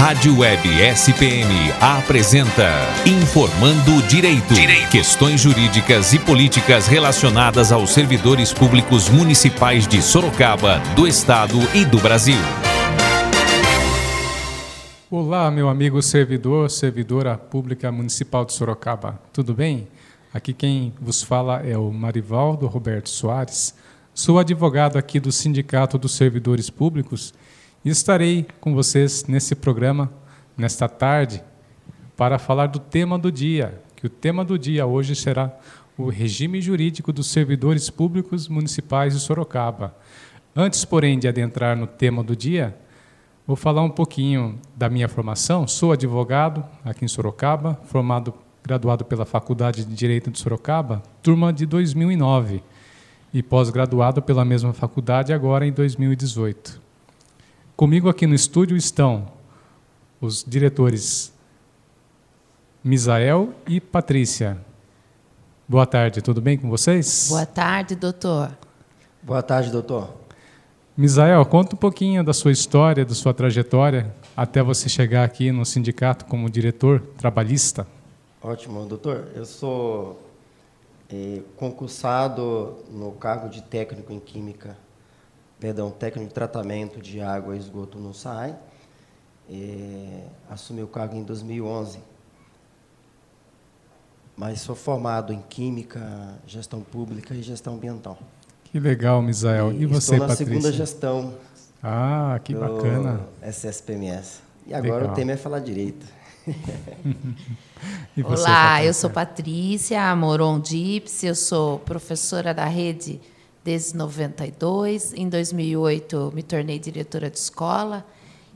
Rádio Web SPM apresenta Informando Direito. Direito. Questões jurídicas e políticas relacionadas aos servidores públicos municipais de Sorocaba, do Estado e do Brasil. Olá, meu amigo servidor, servidora pública municipal de Sorocaba. Tudo bem? Aqui quem vos fala é o Marivaldo Roberto Soares. Sou advogado aqui do Sindicato dos Servidores Públicos e estarei com vocês nesse programa, nesta tarde, para falar do tema do dia, que o tema do dia hoje será o regime jurídico dos servidores públicos municipais de Sorocaba. Antes, porém, de adentrar no tema do dia, vou falar um pouquinho da minha formação. Sou advogado aqui em Sorocaba, formado, graduado pela Faculdade de Direito de Sorocaba, turma de 2009, e pós-graduado pela mesma faculdade agora em 2018. Comigo aqui no estúdio estão os diretores Misael e Patrícia. Boa tarde, tudo bem com vocês? Boa tarde, doutor. Boa tarde, doutor. Misael, conta um pouquinho da sua história, da sua trajetória, até você chegar aqui no sindicato como diretor trabalhista. Ótimo, doutor. Eu sou eh, concursado no cargo de técnico em Química perdão, técnico de tratamento de água e esgoto no SAI. É, assumi o cargo em 2011. Mas sou formado em Química, Gestão Pública e Gestão Ambiental. Que legal, Misael. E, e você, estou na Patrícia? segunda gestão. Ah, que bacana. SSPMS. E agora legal. o tema é falar direito. você, Olá, eu sou Patrícia Moron Dips, eu sou professora da rede desde 92. Em 2008 me tornei diretora de escola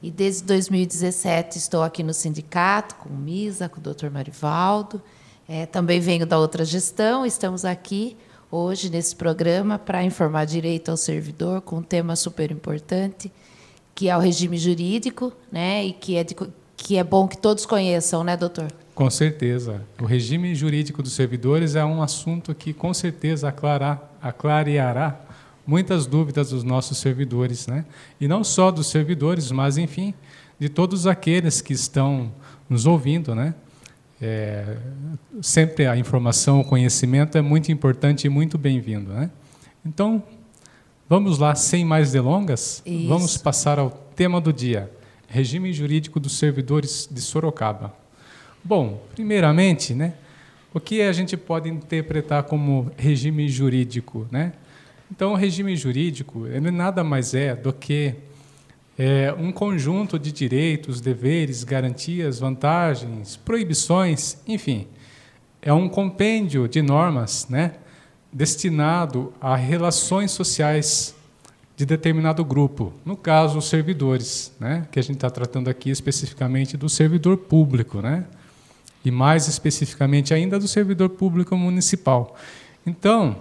e desde 2017 estou aqui no sindicato com o Misa, com o Dr. Marivaldo. É, também venho da outra gestão. Estamos aqui hoje nesse programa para informar direito ao servidor com um tema super importante que é o regime jurídico, né? E que é de, que é bom que todos conheçam, né, doutor? Com certeza. O regime jurídico dos servidores é um assunto que, com certeza, aclarar, aclareará muitas dúvidas dos nossos servidores. Né? E não só dos servidores, mas, enfim, de todos aqueles que estão nos ouvindo. Né? É, sempre a informação, o conhecimento é muito importante e muito bem-vindo. Né? Então, vamos lá, sem mais delongas, Isso. vamos passar ao tema do dia: regime jurídico dos servidores de Sorocaba. Bom, primeiramente, né, o que a gente pode interpretar como regime jurídico? Né? Então, o regime jurídico ele nada mais é do que é, um conjunto de direitos, deveres, garantias, vantagens, proibições, enfim, é um compêndio de normas né, destinado a relações sociais de determinado grupo, no caso, os servidores, né, que a gente está tratando aqui especificamente do servidor público. Né? E mais especificamente ainda do servidor público municipal. Então,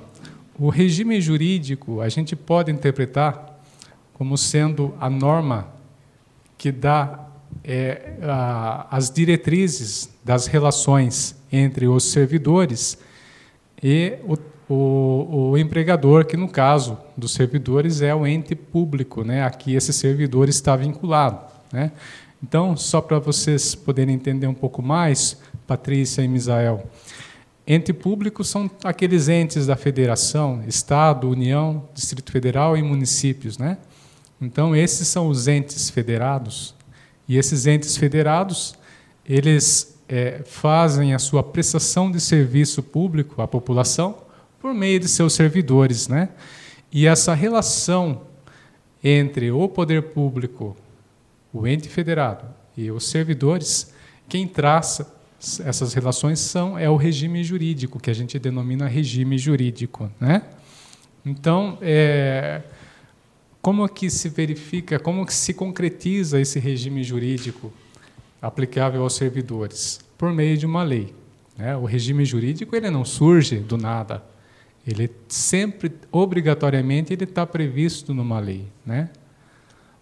o regime jurídico a gente pode interpretar como sendo a norma que dá é, a, as diretrizes das relações entre os servidores e o, o, o, empregador, que no caso dos servidores é o ente público, né, a que esse servidor está vinculado. Né? Então, só para vocês poderem entender um pouco mais, Patrícia e Misael. Ente público são aqueles entes da federação, Estado, União, Distrito Federal e municípios, né? Então esses são os entes federados e esses entes federados eles é, fazem a sua prestação de serviço público à população por meio de seus servidores, né? E essa relação entre o poder público, o ente federado e os servidores, quem traça essas relações são é o regime jurídico que a gente denomina regime jurídico, né? Então, é, como que se verifica, como que se concretiza esse regime jurídico aplicável aos servidores? Por meio de uma lei. Né? O regime jurídico ele não surge do nada. Ele sempre, obrigatoriamente, ele está previsto numa lei, né?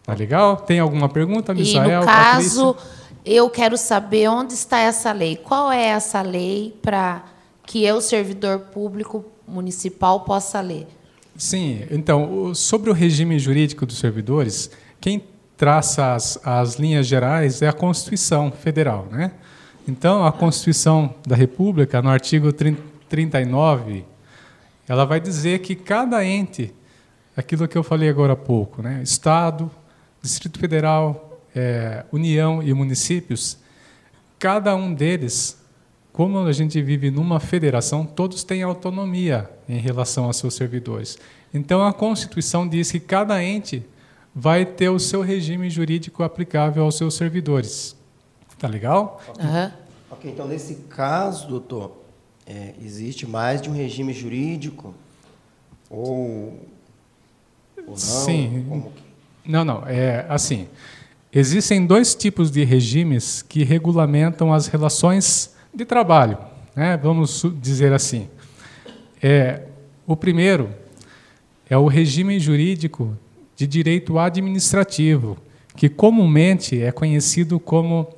Tá legal? Tem alguma pergunta, Misael? E no caso, Patrícia? Eu quero saber onde está essa lei. Qual é essa lei para que eu, servidor público municipal, possa ler? Sim, então, sobre o regime jurídico dos servidores, quem traça as, as linhas gerais é a Constituição Federal. Né? Então, a Constituição da República, no artigo 39, ela vai dizer que cada ente, aquilo que eu falei agora há pouco, né? Estado, Distrito Federal, é, União e municípios, cada um deles, como a gente vive numa federação, todos têm autonomia em relação aos seus servidores. Então, a Constituição diz que cada ente vai ter o seu regime jurídico aplicável aos seus servidores. Tá legal? Uhum. Ok, então nesse caso, doutor, é, existe mais de um regime jurídico? Ou, ou não? Sim. Que... Não, não. É assim. Existem dois tipos de regimes que regulamentam as relações de trabalho, né? vamos dizer assim. É, o primeiro é o regime jurídico de direito administrativo, que comumente é conhecido como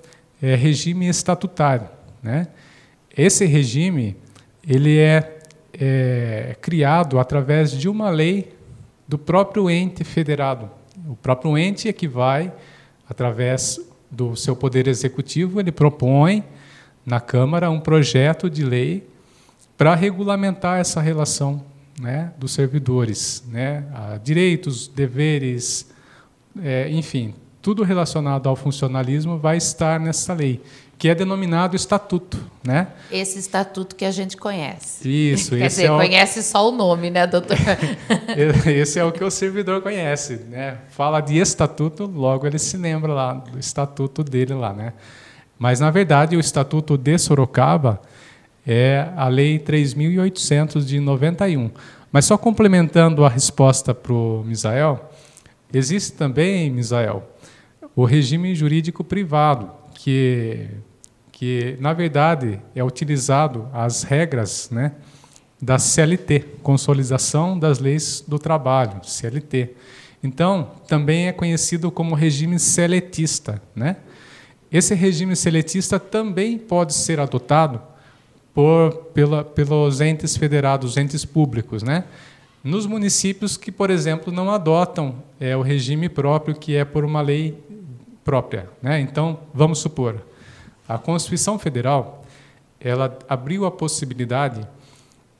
é, regime estatutário. Né? Esse regime ele é, é criado através de uma lei do próprio ente federado. O próprio ente é que vai, através do seu poder executivo, ele propõe na Câmara um projeto de lei para regulamentar essa relação né, dos servidores, né, direitos, deveres, é, enfim, tudo relacionado ao funcionalismo vai estar nessa lei, que é denominado estatuto, né? Esse estatuto que a gente conhece. Isso, Quer dizer, é o... conhece só o nome, né, doutor? esse é o que o servidor conhece, né? Fala de estatuto, logo ele se lembra lá do estatuto dele lá, né? Mas na verdade o estatuto de Sorocaba é a Lei 3.800 de 91. Mas só complementando a resposta para o Misael, existe também, Misael, o regime jurídico privado, que, que na verdade é utilizado as regras né, da CLT, Consolidação das Leis do Trabalho, CLT. Então, também é conhecido como regime seletista. Né? Esse regime seletista também pode ser adotado por, pela, pelos entes federados, entes públicos, né? Nos municípios que, por exemplo, não adotam é, o regime próprio, que é por uma lei própria. Né? Então, vamos supor, a Constituição Federal ela abriu a possibilidade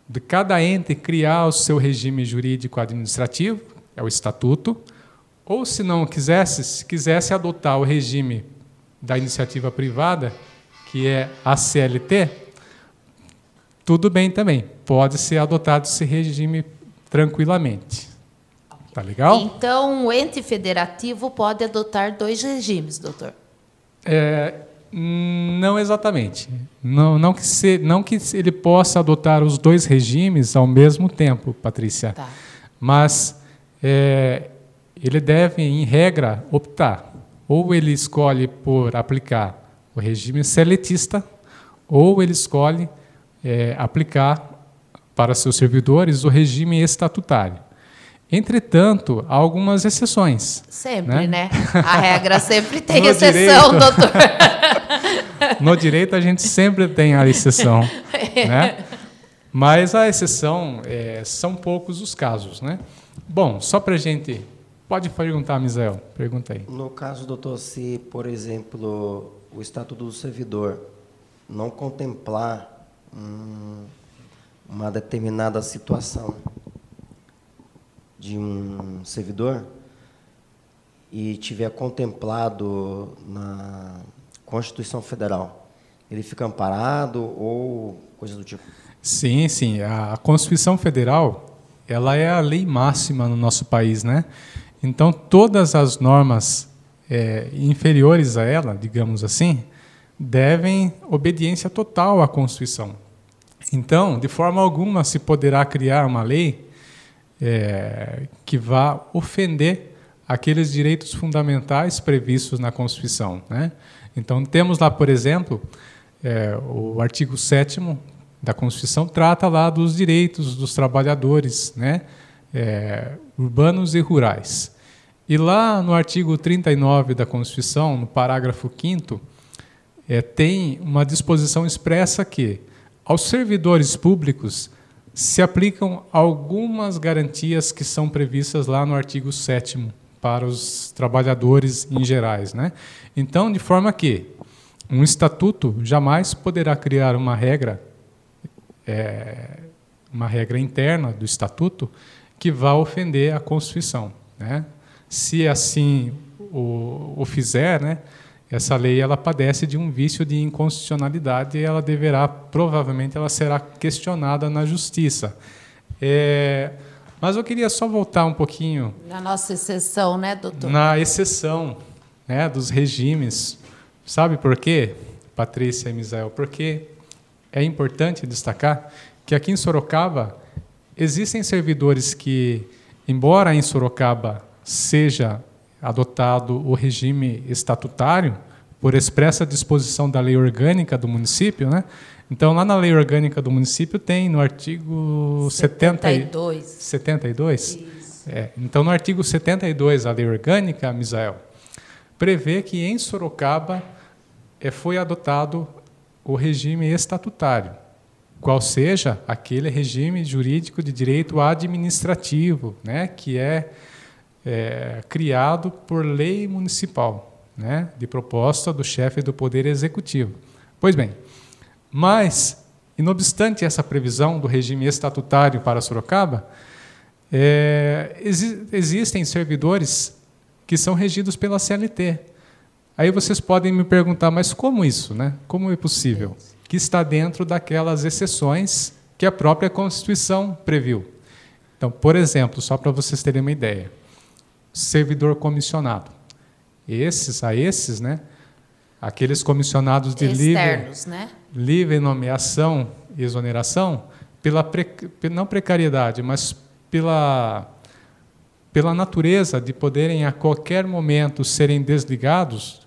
de cada ente criar o seu regime jurídico administrativo, é o estatuto, ou se não quisesse, se quisesse adotar o regime da iniciativa privada, que é a CLT, tudo bem também. Pode ser adotado esse regime tranquilamente. Tá legal? Então, o ente federativo pode adotar dois regimes, doutor? É, não exatamente. Não, não, que se, não que ele possa adotar os dois regimes ao mesmo tempo, Patrícia. Tá. Mas é, ele deve, em regra, optar. Ou ele escolhe por aplicar o regime seletista, ou ele escolhe é, aplicar para seus servidores o regime estatutário. Entretanto, há algumas exceções. Sempre, né? né? A regra sempre tem exceção, direito, doutor. no direito, a gente sempre tem a exceção. Né? Mas a exceção é, são poucos os casos. Né? Bom, só para a gente. Pode perguntar, Misael. Pergunta aí. No caso, doutor, se, por exemplo, o Estatuto do Servidor não contemplar um, uma determinada situação de um servidor e tiver contemplado na Constituição Federal, ele fica amparado ou coisa do tipo? Sim, sim. A Constituição Federal ela é a lei máxima no nosso país, né? Então todas as normas é, inferiores a ela, digamos assim, devem obediência total à Constituição. Então, de forma alguma se poderá criar uma lei é, que vá ofender aqueles direitos fundamentais previstos na Constituição. Né? Então, temos lá, por exemplo, é, o artigo 7 da Constituição trata lá dos direitos dos trabalhadores né? É, urbanos e rurais. E lá no artigo 39 da Constituição, no parágrafo 5 é, tem uma disposição expressa que aos servidores públicos se aplicam algumas garantias que são previstas lá no artigo 7 para os trabalhadores em gerais, né? Então, de forma que um estatuto jamais poderá criar uma regra, é, uma regra interna do estatuto que vá ofender a Constituição, né? Se assim o, o fizer, né? Essa lei ela padece de um vício de inconstitucionalidade e ela deverá provavelmente ela será questionada na justiça. É, mas eu queria só voltar um pouquinho na nossa exceção, né, doutor? Na exceção, né, dos regimes. Sabe por quê, Patrícia e Misael? Porque é importante destacar que aqui em Sorocaba existem servidores que, embora em Sorocaba seja adotado o regime estatutário, por expressa disposição da lei orgânica do município, né? Então, lá na lei orgânica do município tem no artigo 72. 72? É, então, no artigo 72 da lei orgânica, Misael, prevê que em Sorocaba é, foi adotado o regime estatutário, qual seja aquele regime jurídico de direito administrativo, né, que é é, criado por lei municipal, né, de proposta do chefe do Poder Executivo. Pois bem, mas, inobstante essa previsão do regime estatutário para Sorocaba, é, exi existem servidores que são regidos pela CLT. Aí vocês podem me perguntar, mas como isso? Né? Como é possível? Que está dentro daquelas exceções que a própria Constituição previu. Então, por exemplo, só para vocês terem uma ideia, servidor comissionado. Esses, a esses, né? Aqueles comissionados de Externos, livre, né? livre nomeação e exoneração, pela pre, não precariedade, mas pela, pela natureza de poderem a qualquer momento serem desligados,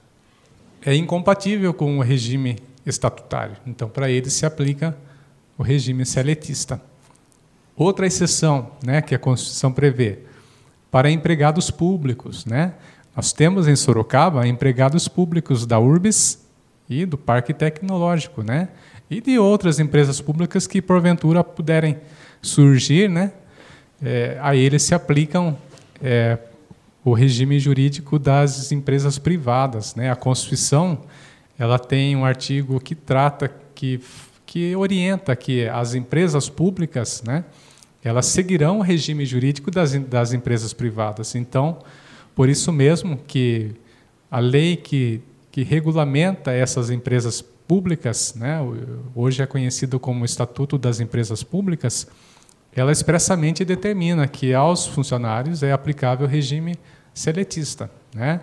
é incompatível com o regime estatutário. Então, para eles se aplica o regime seletista. Outra exceção né, que a Constituição prevê, para empregados públicos. Né? Nós temos em Sorocaba empregados públicos da URBS e do Parque Tecnológico, né? e de outras empresas públicas que porventura puderem surgir, né? É, a eles se aplicam é, o regime jurídico das empresas privadas. Né? A Constituição ela tem um artigo que trata, que, que orienta que as empresas públicas, né? Elas seguirão o regime jurídico das, das empresas privadas. Então, por isso mesmo que a lei que, que regulamenta essas empresas públicas, né, hoje é conhecido como Estatuto das Empresas Públicas, ela expressamente determina que aos funcionários é aplicável o regime seletista. Né?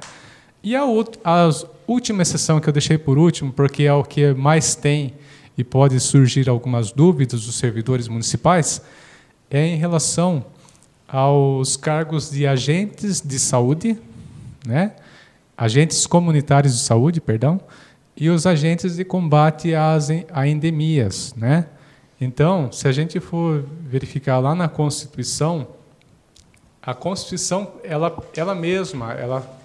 E a, a última exceção que eu deixei por último, porque é o que mais tem e pode surgir algumas dúvidas dos servidores municipais, é em relação aos cargos de agentes de saúde, né? agentes comunitários de saúde, perdão, e os agentes de combate às a endemias. Né? Então, se a gente for verificar lá na Constituição, a Constituição, ela, ela mesma, ela,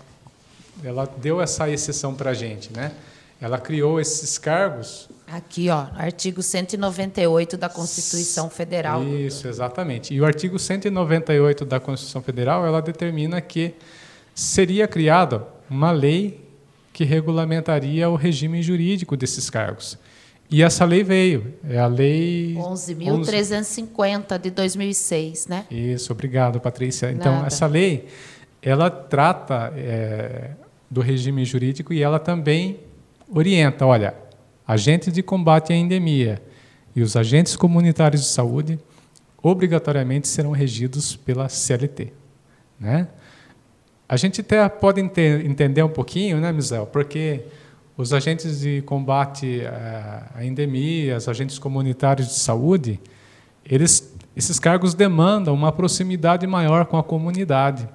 ela deu essa exceção para a gente. Né? Ela criou esses cargos Aqui, ó, artigo 198 da Constituição Federal. Isso, exatamente. E o artigo 198 da Constituição Federal, ela determina que seria criada uma lei que regulamentaria o regime jurídico desses cargos. E essa lei veio, é a lei 11.350 de 2006, né? Isso, obrigado, Patrícia. Então, Nada. essa lei, ela trata é, do regime jurídico e ela também orienta, olha, agentes de combate à endemia e os agentes comunitários de saúde obrigatoriamente serão regidos pela CLT. Né? A gente até pode entender um pouquinho, né, Misel, porque os agentes de combate à endemia, os agentes comunitários de saúde, eles, esses cargos demandam uma proximidade maior com a comunidade.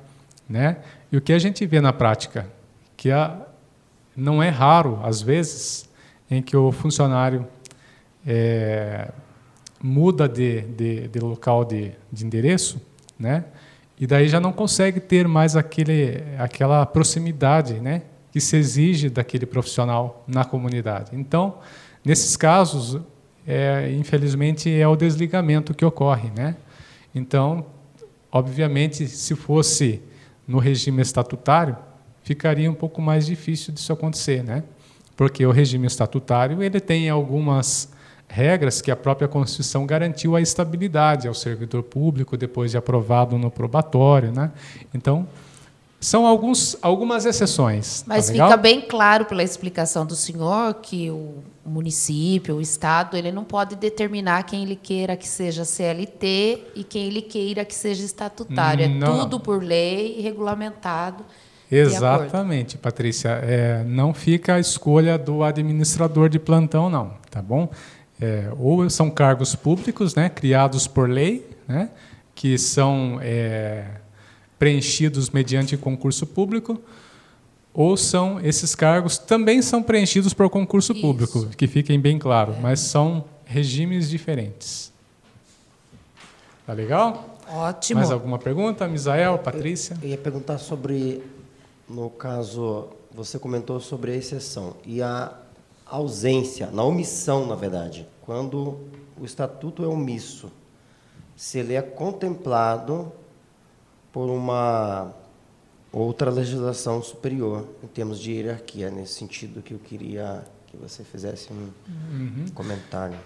Né? E o que a gente vê na prática? Que a, não é raro, às vezes, em que o funcionário é, muda de, de, de local de, de, endereço, né? E daí já não consegue ter mais aquele, aquela proximidade, né? Que se exige daquele profissional na comunidade. Então, nesses casos, é, infelizmente, é o desligamento que ocorre, né? Então, obviamente, se fosse no regime estatutário, ficaria um pouco mais difícil disso acontecer, né? Porque o regime estatutário ele tem algumas regras que a própria Constituição garantiu a estabilidade ao servidor público depois de aprovado no probatório, né? Então, são alguns, algumas exceções. Tá Mas tá fica bem claro pela explicação do senhor que o município, o Estado, ele não pode determinar quem ele queira que seja CLT e quem ele queira que seja estatutário. É não. tudo por lei regulamentado. Exatamente, Patrícia. É, não fica a escolha do administrador de plantão, não. Tá bom? É, ou são cargos públicos, né, criados por lei, né, que são é, preenchidos mediante concurso público, ou são esses cargos também são preenchidos por concurso Isso. público, que fiquem bem claro, é. mas são regimes diferentes. Tá legal? Ótimo. Mais alguma pergunta, Misael, Patrícia? Eu ia perguntar sobre, no caso, você comentou sobre a exceção e a ausência, na omissão, na verdade, quando o estatuto é omisso, se ele é contemplado por uma outra legislação superior em termos de hierarquia, nesse sentido que eu queria que você fizesse um uhum. comentário.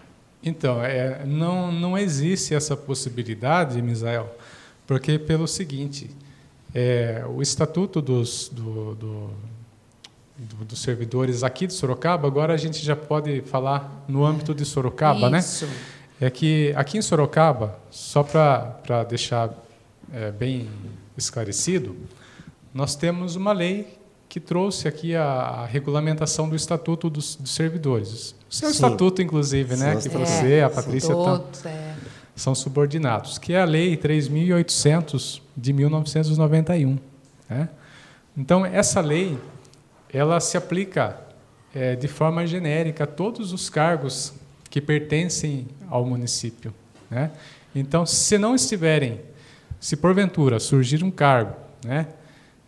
Então, é, não, não existe essa possibilidade, Misael, porque pelo seguinte, é, o Estatuto dos, do, do, do, dos servidores aqui de Sorocaba, agora a gente já pode falar no âmbito de Sorocaba, né? Isso. né? É que aqui em Sorocaba, só para deixar é, bem esclarecido, nós temos uma lei que trouxe aqui a, a regulamentação do Estatuto dos, dos Servidores. O seu Sim. Estatuto, inclusive, né, que você, é, a Patrícia, todos, é. São subordinados, que é a Lei 3.800 de 1991. Né? Então, essa lei ela se aplica é, de forma genérica a todos os cargos que pertencem ao município. Né? Então, se não estiverem se porventura surgir um cargo né,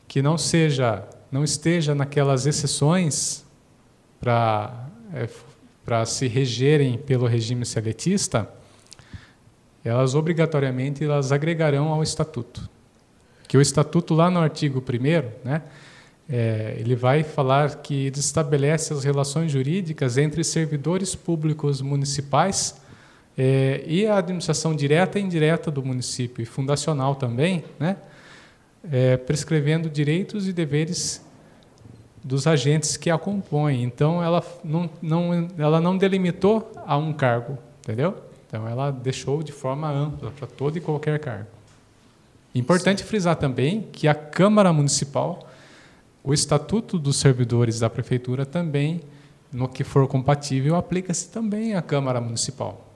que não seja, não esteja naquelas exceções para é, para se regerem pelo regime seletista, elas obrigatoriamente elas agregarão ao estatuto. Que o estatuto lá no artigo 1 né, é, ele vai falar que ele estabelece as relações jurídicas entre servidores públicos municipais é, e a administração direta e indireta do município, e fundacional também, né, é, prescrevendo direitos e deveres dos agentes que a compõem. Então, ela não, não, ela não delimitou a um cargo, entendeu? Então, ela deixou de forma ampla para todo e qualquer cargo. Importante frisar também que a Câmara Municipal, o Estatuto dos Servidores da Prefeitura também, no que for compatível, aplica-se também à Câmara Municipal.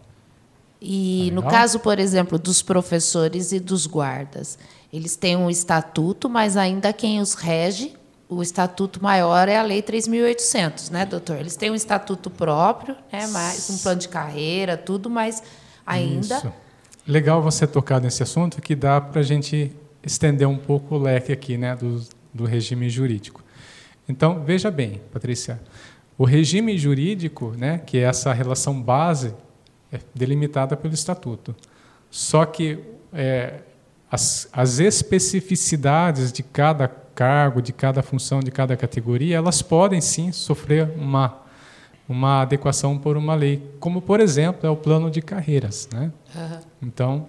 E no caso, por exemplo, dos professores e dos guardas, eles têm um estatuto, mas ainda quem os rege, o estatuto maior é a Lei 3.800, né, doutor? Eles têm um estatuto próprio, né, mais um plano de carreira, tudo, mas ainda. Isso. Legal você tocar nesse assunto, que dá para a gente estender um pouco o leque aqui, né, do, do regime jurídico. Então, veja bem, Patrícia, o regime jurídico, né, que é essa relação base é delimitada pelo estatuto. Só que é, as, as especificidades de cada cargo, de cada função, de cada categoria, elas podem sim sofrer uma uma adequação por uma lei, como por exemplo é o plano de carreiras, né? Uhum. Então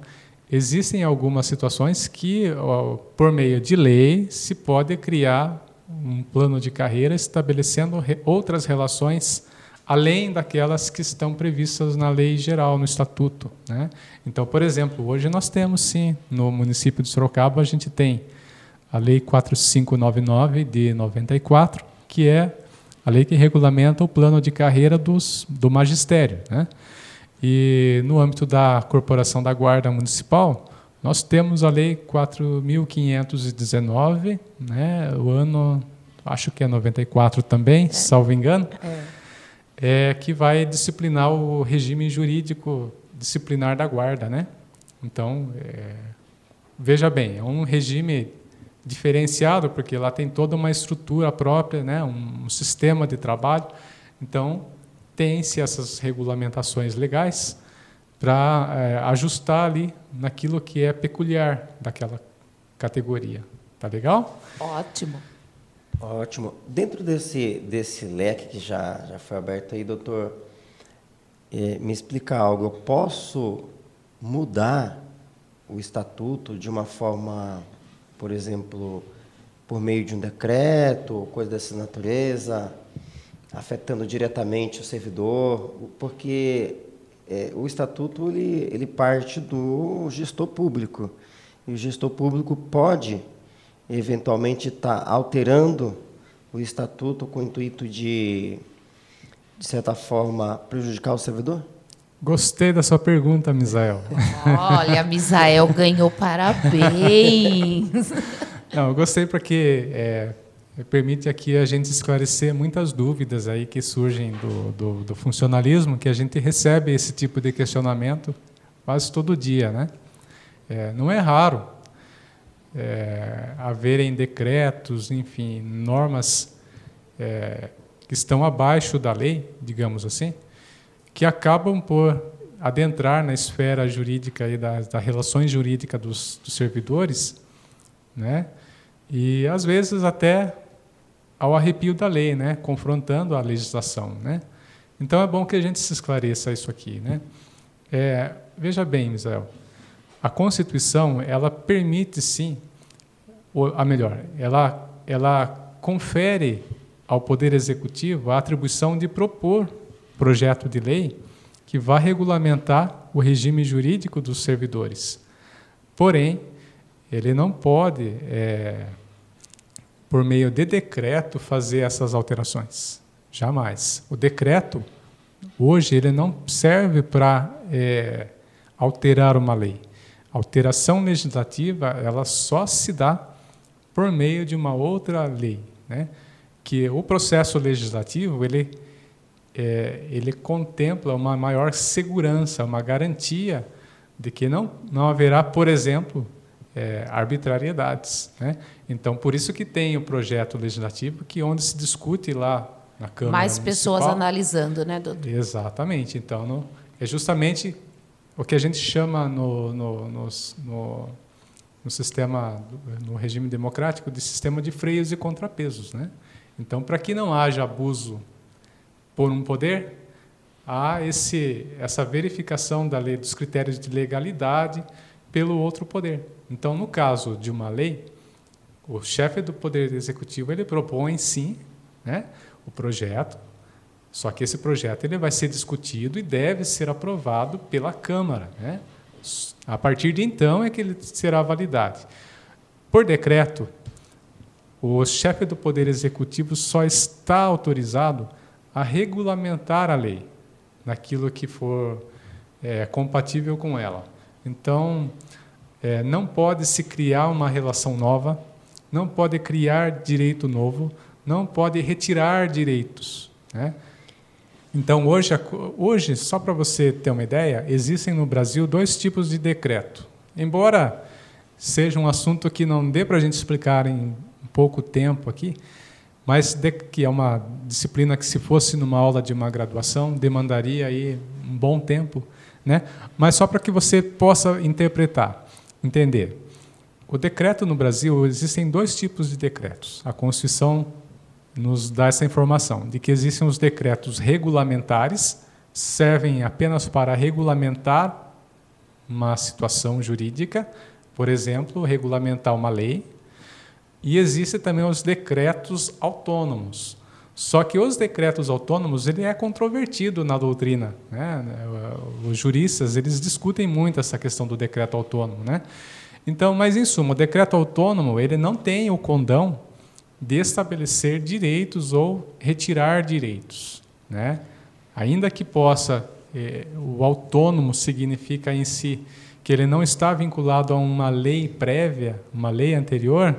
existem algumas situações que por meio de lei se pode criar um plano de carreira estabelecendo re outras relações além daquelas que estão previstas na lei geral, no estatuto. Né? Então, por exemplo, hoje nós temos sim, no município de Sorocaba, a gente tem a lei 4599 de 94, que é a lei que regulamenta o plano de carreira dos, do magistério. Né? E no âmbito da Corporação da Guarda Municipal, nós temos a lei 4.519, né? o ano, acho que é 94 também, é. salvo engano. É é, que vai disciplinar o regime jurídico disciplinar da guarda, né? Então, é, veja bem, é um regime diferenciado porque lá tem toda uma estrutura própria, né? Um, sistema de trabalho. Então, tem-se essas regulamentações legais para é, ajustar ali naquilo que é peculiar daquela categoria. Tá legal? Ótimo. Ótimo. Dentro desse, desse leque que já, já foi aberto aí, doutor, é, me explica algo. Eu posso mudar o estatuto de uma forma, por exemplo, por meio de um decreto, coisa dessa natureza, afetando diretamente o servidor, porque é, o estatuto ele, ele parte do gestor público. E o gestor público pode, eventualmente, estar tá alterando o estatuto com o intuito de, de certa forma, prejudicar o servidor? Gostei da sua pergunta, Misael. Olha, Misael ganhou parabéns. Não, eu gostei porque é, permite aqui a gente esclarecer muitas dúvidas aí que surgem do, do, do, funcionalismo, que a gente recebe esse tipo de questionamento quase todo dia, né? É, não é raro é, haverem decretos, enfim, normas é, que estão abaixo da lei, digamos assim, que acabam por adentrar na esfera jurídica e das, relações jurídicas dos, dos servidores, né? E às vezes até ao arrepio da lei, né? Confrontando a legislação, né? Então é bom que a gente se esclareça isso aqui, né? É, veja bem, Misael, a Constituição ela permite sim, ou a melhor, ela ela confere ao Poder Executivo a atribuição de propor projeto de lei que vá regulamentar o regime jurídico dos servidores. Porém, ele não pode, é, por meio de decreto, fazer essas alterações. Jamais. O decreto, hoje, ele não serve para é, alterar uma lei. A alteração legislativa, ela só se dá por meio de uma outra lei, né? Que o processo legislativo, ele é, ele contempla uma maior segurança, uma garantia de que não, não haverá, por exemplo, é, arbitrariedades. Né? Então, por isso que tem o projeto legislativo, que onde se discute lá na Câmara Mais pessoas analisando, né, doutor? Exatamente. Então, no, é justamente o que a gente chama no, no, no, no, no sistema, no regime democrático, de sistema de freios e contrapesos. Né? Então, para que não haja abuso por um poder, há esse, essa verificação da lei, dos critérios de legalidade pelo outro poder. Então, no caso de uma lei, o chefe do poder executivo ele propõe sim, né, o projeto. Só que esse projeto ele vai ser discutido e deve ser aprovado pela Câmara, né? A partir de então é que ele será validade. Por decreto, o chefe do poder executivo só está autorizado a regulamentar a lei naquilo que for é, compatível com ela. Então, é, não pode se criar uma relação nova, não pode criar direito novo, não pode retirar direitos. Né? Então, hoje, hoje só para você ter uma ideia, existem no Brasil dois tipos de decreto. Embora seja um assunto que não dê para a gente explicar em pouco tempo aqui, mas de, que é uma disciplina que se fosse numa aula de uma graduação demandaria aí um bom tempo, né? Mas só para que você possa interpretar, entender. O decreto no Brasil existem dois tipos de decretos. A Constituição nos dá essa informação de que existem os decretos regulamentares, servem apenas para regulamentar uma situação jurídica, por exemplo, regulamentar uma lei, e existem também os decretos autônomos. Só que os decretos autônomos ele é controvertido na doutrina. Né? Os juristas eles discutem muito essa questão do decreto autônomo. Né? Então, mas em suma, o decreto autônomo ele não tem o condão de estabelecer direitos ou retirar direitos. Né? Ainda que possa, eh, o autônomo significa em si que ele não está vinculado a uma lei prévia, uma lei anterior,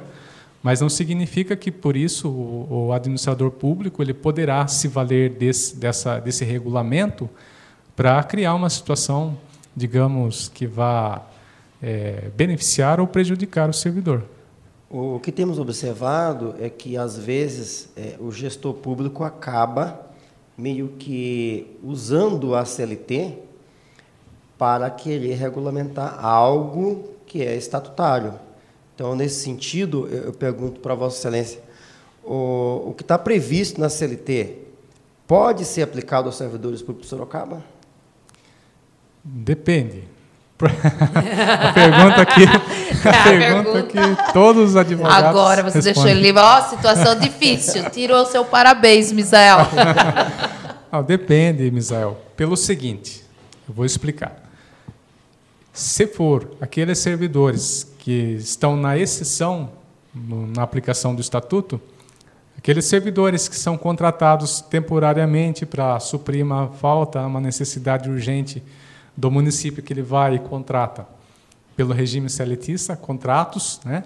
mas não significa que por isso o, o administrador público ele poderá se valer desse, dessa, desse regulamento para criar uma situação, digamos, que vá é, beneficiar ou prejudicar o servidor. O que temos observado é que, às vezes, é, o gestor público acaba meio que usando a CLT para querer regulamentar algo que é estatutário. Então, nesse sentido, eu pergunto para Vossa Excelência: o, o que está previsto na CLT pode ser aplicado aos servidores públicos de Sorocaba? Depende. a pergunta aqui, a, a pergunta, pergunta que todos os advogados Agora você respondem. deixou ele livre. Ó, oh, situação difícil. Tirou o seu parabéns, Misael. Não, depende, Misael. Pelo seguinte, eu vou explicar. Se for aqueles servidores que estão na exceção na aplicação do estatuto, aqueles servidores que são contratados temporariamente para suprir uma falta, uma necessidade urgente do município que ele vai e contrata pelo regime seletista, contratos, né?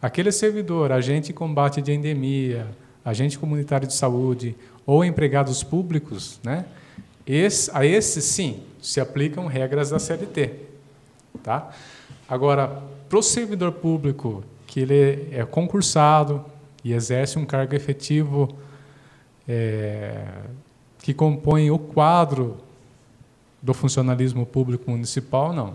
Aquele servidor, agente combate de endemia, agente comunitário de saúde ou empregados públicos, né? Esse, a esses sim se aplicam regras da CLT, tá? Agora, para o servidor público que ele é concursado e exerce um cargo efetivo é, que compõe o quadro do funcionalismo público municipal, não.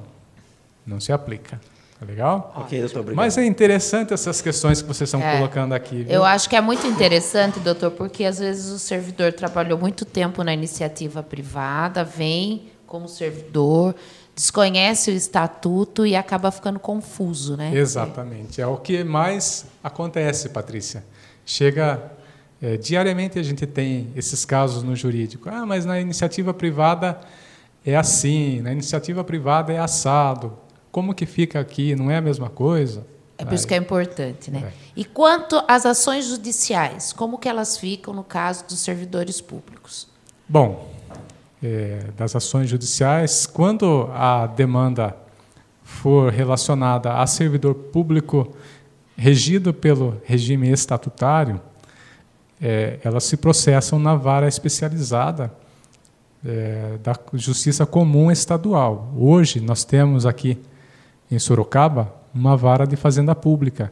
Não se aplica. Tá legal? Ok, doutor, obrigado. Mas é interessante essas questões que vocês estão é, colocando aqui. Viu? Eu acho que é muito interessante, doutor, porque às vezes o servidor trabalhou muito tempo na iniciativa privada, vem como servidor, desconhece o estatuto e acaba ficando confuso, né? Exatamente. É o que mais acontece, Patrícia. Chega é, diariamente a gente tem esses casos no jurídico. Ah, mas na iniciativa privada é assim, na iniciativa privada é assado. Como que fica aqui? Não é a mesma coisa? É por isso que é importante, né? É. E quanto às ações judiciais, como que elas ficam no caso dos servidores públicos? Bom, é, das ações judiciais, quando a demanda for relacionada a servidor público regido pelo regime estatutário, é, elas se processam na vara especializada é, da Justiça Comum Estadual. Hoje, nós temos aqui em Sorocaba uma vara de fazenda pública,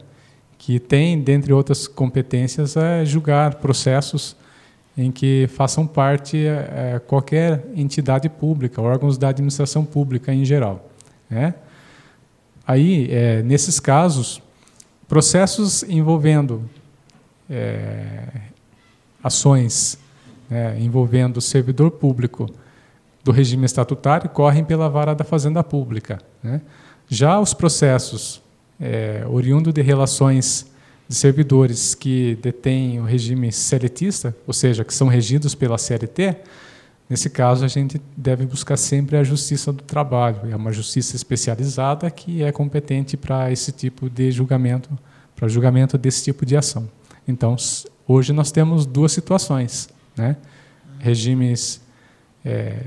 que tem, dentre outras competências, é julgar processos em que façam parte é, qualquer entidade pública, órgãos da administração pública em geral. Né? Aí, é, nesses casos, processos envolvendo é, ações né, envolvendo servidor público do regime estatutário correm pela vara da Fazenda Pública. Né? Já os processos é, oriundo de relações de servidores que detêm o regime seletista, ou seja, que são regidos pela CLT, nesse caso a gente deve buscar sempre a justiça do trabalho. É uma justiça especializada que é competente para esse tipo de julgamento, para julgamento desse tipo de ação. Então, hoje nós temos duas situações. Né? Regimes é,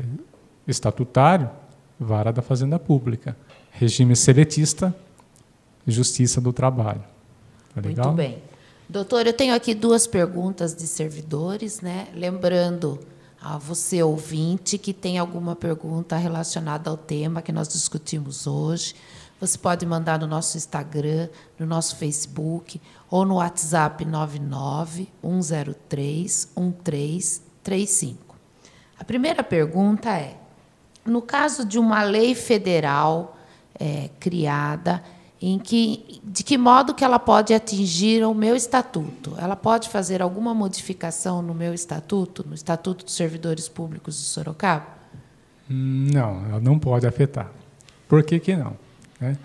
estatutário, vara da Fazenda Pública. Regime seletista, Justiça do Trabalho. Tá? Muito bem. Doutor, eu tenho aqui duas perguntas de servidores, né? Lembrando a você ouvinte que tem alguma pergunta relacionada ao tema que nós discutimos hoje, você pode mandar no nosso Instagram, no nosso Facebook ou no WhatsApp 99 103 1335. A primeira pergunta é: no caso de uma lei federal é, criada, em que, de que modo que ela pode atingir o meu estatuto? Ela pode fazer alguma modificação no meu estatuto, no Estatuto dos Servidores Públicos de Sorocaba? Não, ela não pode afetar. Por que, que não? Né?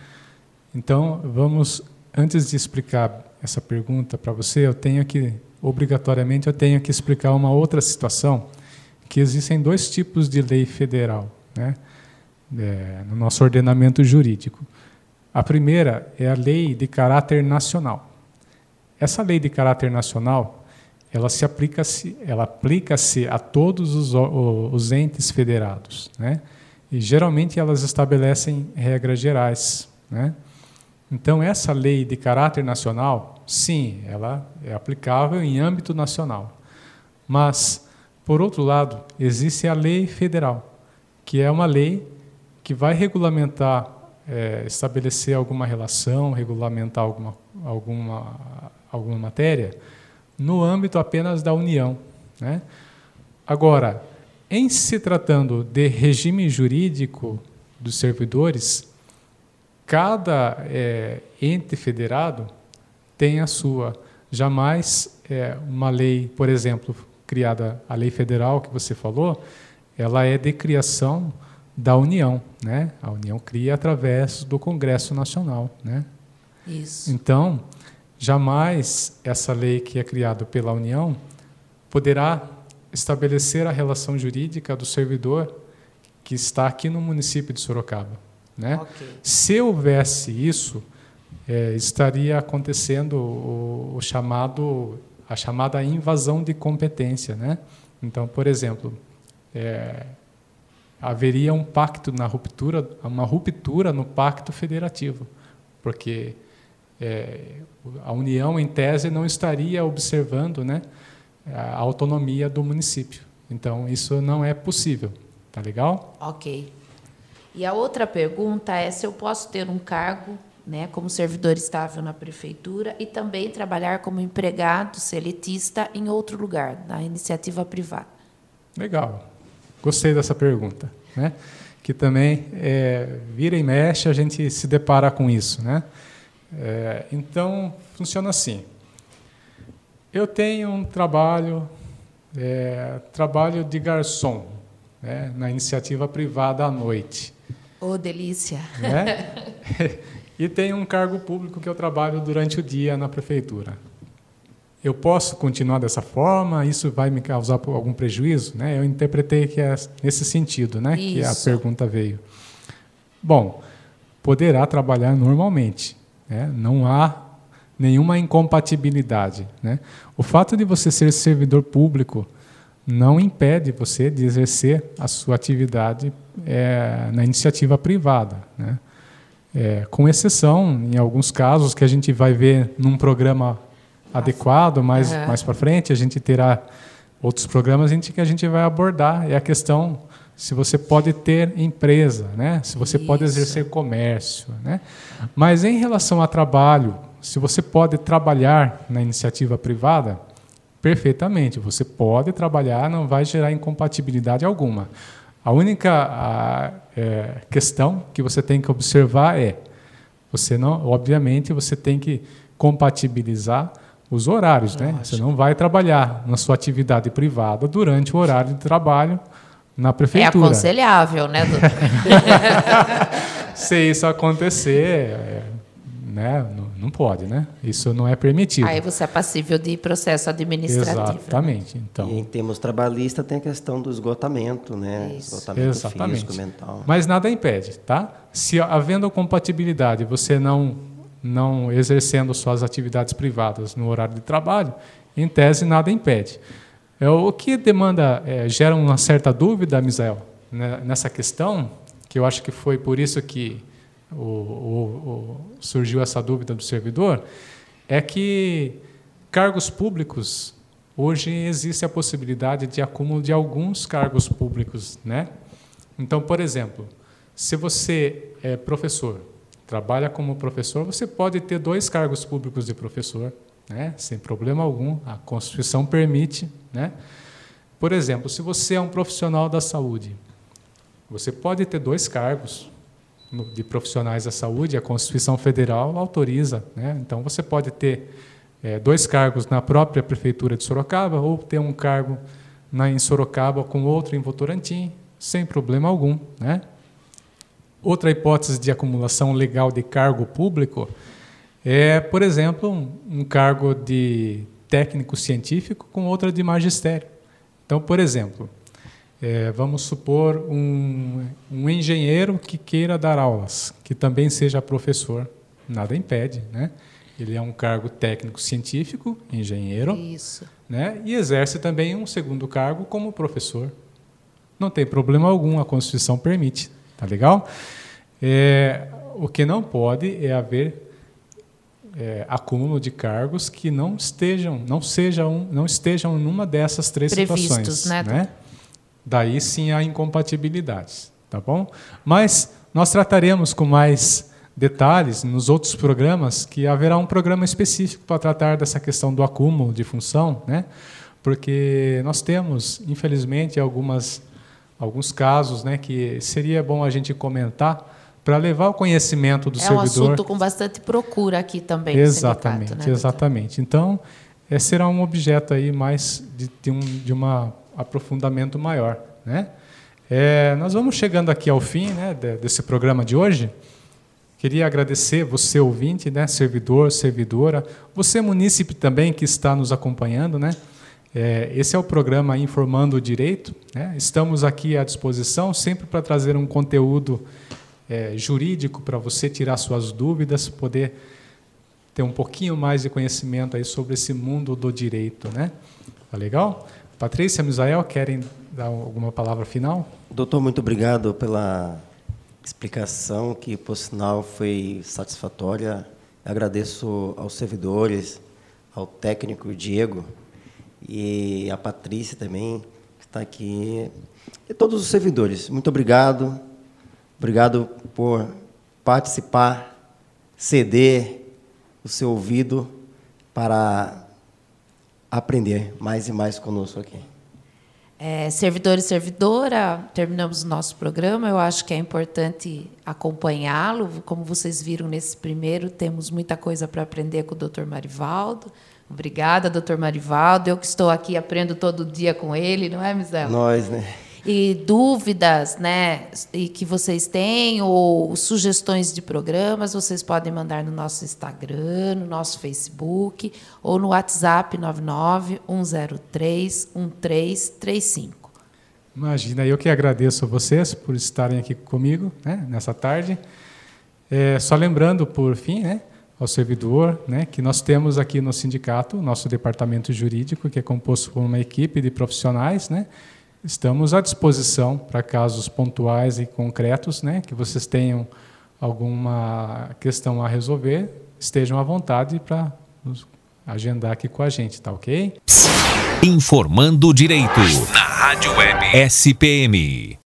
Então, vamos, antes de explicar essa pergunta para você, eu tenho que, obrigatoriamente, eu tenho que explicar uma outra situação, que existem dois tipos de lei federal né? É, no nosso ordenamento jurídico. A primeira é a lei de caráter nacional. Essa lei de caráter nacional, ela se aplica-se, ela aplica-se a todos os, os entes federados, né? E geralmente elas estabelecem regras gerais, né? Então essa lei de caráter nacional, sim, ela é aplicável em âmbito nacional. Mas por outro lado, existe a lei federal, que é uma lei que vai regulamentar, é, estabelecer alguma relação, regulamentar alguma, alguma, alguma matéria no âmbito apenas da União. Né? Agora, em se tratando de regime jurídico dos servidores, cada é, ente federado tem a sua. Jamais é, uma lei, por exemplo, criada a lei federal que você falou, ela é de criação da União, né? A União cria através do Congresso Nacional, né? Isso. Então, jamais essa lei que é criada pela União poderá estabelecer a relação jurídica do servidor que está aqui no município de Sorocaba, né? Ok. Se houvesse isso, é, estaria acontecendo o, o chamado a chamada invasão de competência, né? Então, por exemplo, é, haveria um pacto na ruptura, uma ruptura no pacto federativo, porque é, a União, em tese, não estaria observando, né, a autonomia do município. Então, isso não é possível. Tá legal? Ok. E a outra pergunta é se eu posso ter um cargo, né, como servidor estável na prefeitura e também trabalhar como empregado seletista em outro lugar, na iniciativa privada. Legal. Gostei dessa pergunta, né? Que também é, vira e mexe a gente se depara com isso, né? É, então funciona assim. Eu tenho um trabalho, é, trabalho de garçom, né, na iniciativa privada à noite. Ô, delícia! Né? e tenho um cargo público que eu trabalho durante o dia na prefeitura. Eu posso continuar dessa forma? Isso vai me causar algum prejuízo? Né? Eu interpretei que é nesse sentido né, que a pergunta veio. Bom, poderá trabalhar normalmente. Né? Não há nenhuma incompatibilidade. Né? O fato de você ser servidor público não impede você de exercer a sua atividade é, na iniciativa privada. Né? É, com exceção, em alguns casos, que a gente vai ver num programa adequado, mais, Aham. mais para frente, a gente terá outros programas em que a gente vai abordar. É a questão se você pode ter empresa, né? se você pode Isso. exercer comércio. Né? Mas em relação a trabalho, se você pode trabalhar na iniciativa privada, perfeitamente, você pode trabalhar, não vai gerar incompatibilidade alguma. A única a, é, questão que você tem que observar é, você não, obviamente, você tem que compatibilizar os horários, né? Você não vai trabalhar na sua atividade privada durante o horário de trabalho na É prefeitura. aconselhável, né, doutor? Se isso acontecer, é, né, não, não pode, né? Isso não é permitido. Aí você é passível de processo administrativo. né? Exatamente. Então, E em termos trabalhistas tem a questão do esgotamento, né? Isso. Esgotamento Exatamente. físico, mental. Mas nada impede, tá? Se havendo compatibilidade, você não não exercendo suas atividades privadas no horário de trabalho, em tese nada impede. É, o que demanda é, gera uma certa dúvida, Misael, né, nessa questão, que eu acho que foi por isso que o- o- o- surgiu essa dúvida do servidor, é que cargos públicos hoje existe a possibilidade de acúmulo de alguns cargos públicos, né? Então, por exemplo, se você é professor, trabalha como professor, você pode ter dois cargos públicos de professor, né? sem problema algum, a Constituição permite. Né? Por exemplo, se você é um profissional da saúde, você pode ter dois cargos de profissionais da saúde, a Constituição Federal autoriza. Né? Então, você pode ter eh, dois cargos na própria Prefeitura de Sorocaba ou ter um cargo na, em Sorocaba com outro em Votorantim, sem problema algum. Né? Outra hipótese de acumulação legal de cargo público é, por exemplo, um, um cargo de técnico científico com outra de magistério. Então, por exemplo, é, vamos supor um, um engenheiro que queira dar aulas, que também seja professor, nada impede, né? Ele é um cargo técnico científico, engenheiro, Isso. né? E exerce também um segundo cargo como professor. Não tem problema algum, a Constituição permite, tá legal? É, o que não pode é haver é, acúmulo de cargos que não estejam, não sejam, não estejam numa dessas três Previstos, situações, né, né? Daí sim há incompatibilidades, tá bom? Mas nós trataremos com mais detalhes nos outros programas, que haverá um programa específico para tratar dessa questão do acúmulo de função, né? Porque nós temos, infelizmente, algumas alguns casos, né, que seria bom a gente comentar para levar o conhecimento do é servidor. É um assunto com bastante procura aqui também. Exatamente, né, exatamente. Então, esse será um objeto aí mais de, de um de uma aprofundamento maior, né? É, nós vamos chegando aqui ao fim, né, desse programa de hoje. Queria agradecer você ouvinte, né, servidor, servidora, você munícipe também que está nos acompanhando, né? É, esse é o programa Informando o Direito. Né? Estamos aqui à disposição sempre para trazer um conteúdo é, jurídico para você tirar suas dúvidas, poder ter um pouquinho mais de conhecimento aí sobre esse mundo do direito, né? Tá legal? Patrícia, Misael, querem dar alguma palavra final? Doutor, muito obrigado pela explicação que, por sinal, foi satisfatória. Agradeço aos servidores, ao técnico Diego, e a Patrícia também, que está aqui, e todos os servidores. Muito obrigado. Obrigado por participar, ceder o seu ouvido para aprender mais e mais conosco aqui. É, servidor e servidora, terminamos o nosso programa. Eu acho que é importante acompanhá-lo. Como vocês viram nesse primeiro, temos muita coisa para aprender com o Dr. Marivaldo. Obrigada, doutor Marivaldo. Eu que estou aqui, aprendo todo dia com ele, não é, Misel? Nós, né? E dúvidas, né, e que vocês têm, ou sugestões de programas, vocês podem mandar no nosso Instagram, no nosso Facebook, ou no WhatsApp 991031335. Imagina, eu que agradeço a vocês por estarem aqui comigo né, nessa tarde. É, só lembrando, por fim, né, ao servidor, né, que nós temos aqui no sindicato, nosso departamento jurídico, que é composto por uma equipe de profissionais, né, estamos à disposição para casos pontuais e concretos, né, que vocês tenham alguma questão a resolver, estejam à vontade para agendar aqui com a gente, tá ok? Informando Direito na Rádio Web SPM.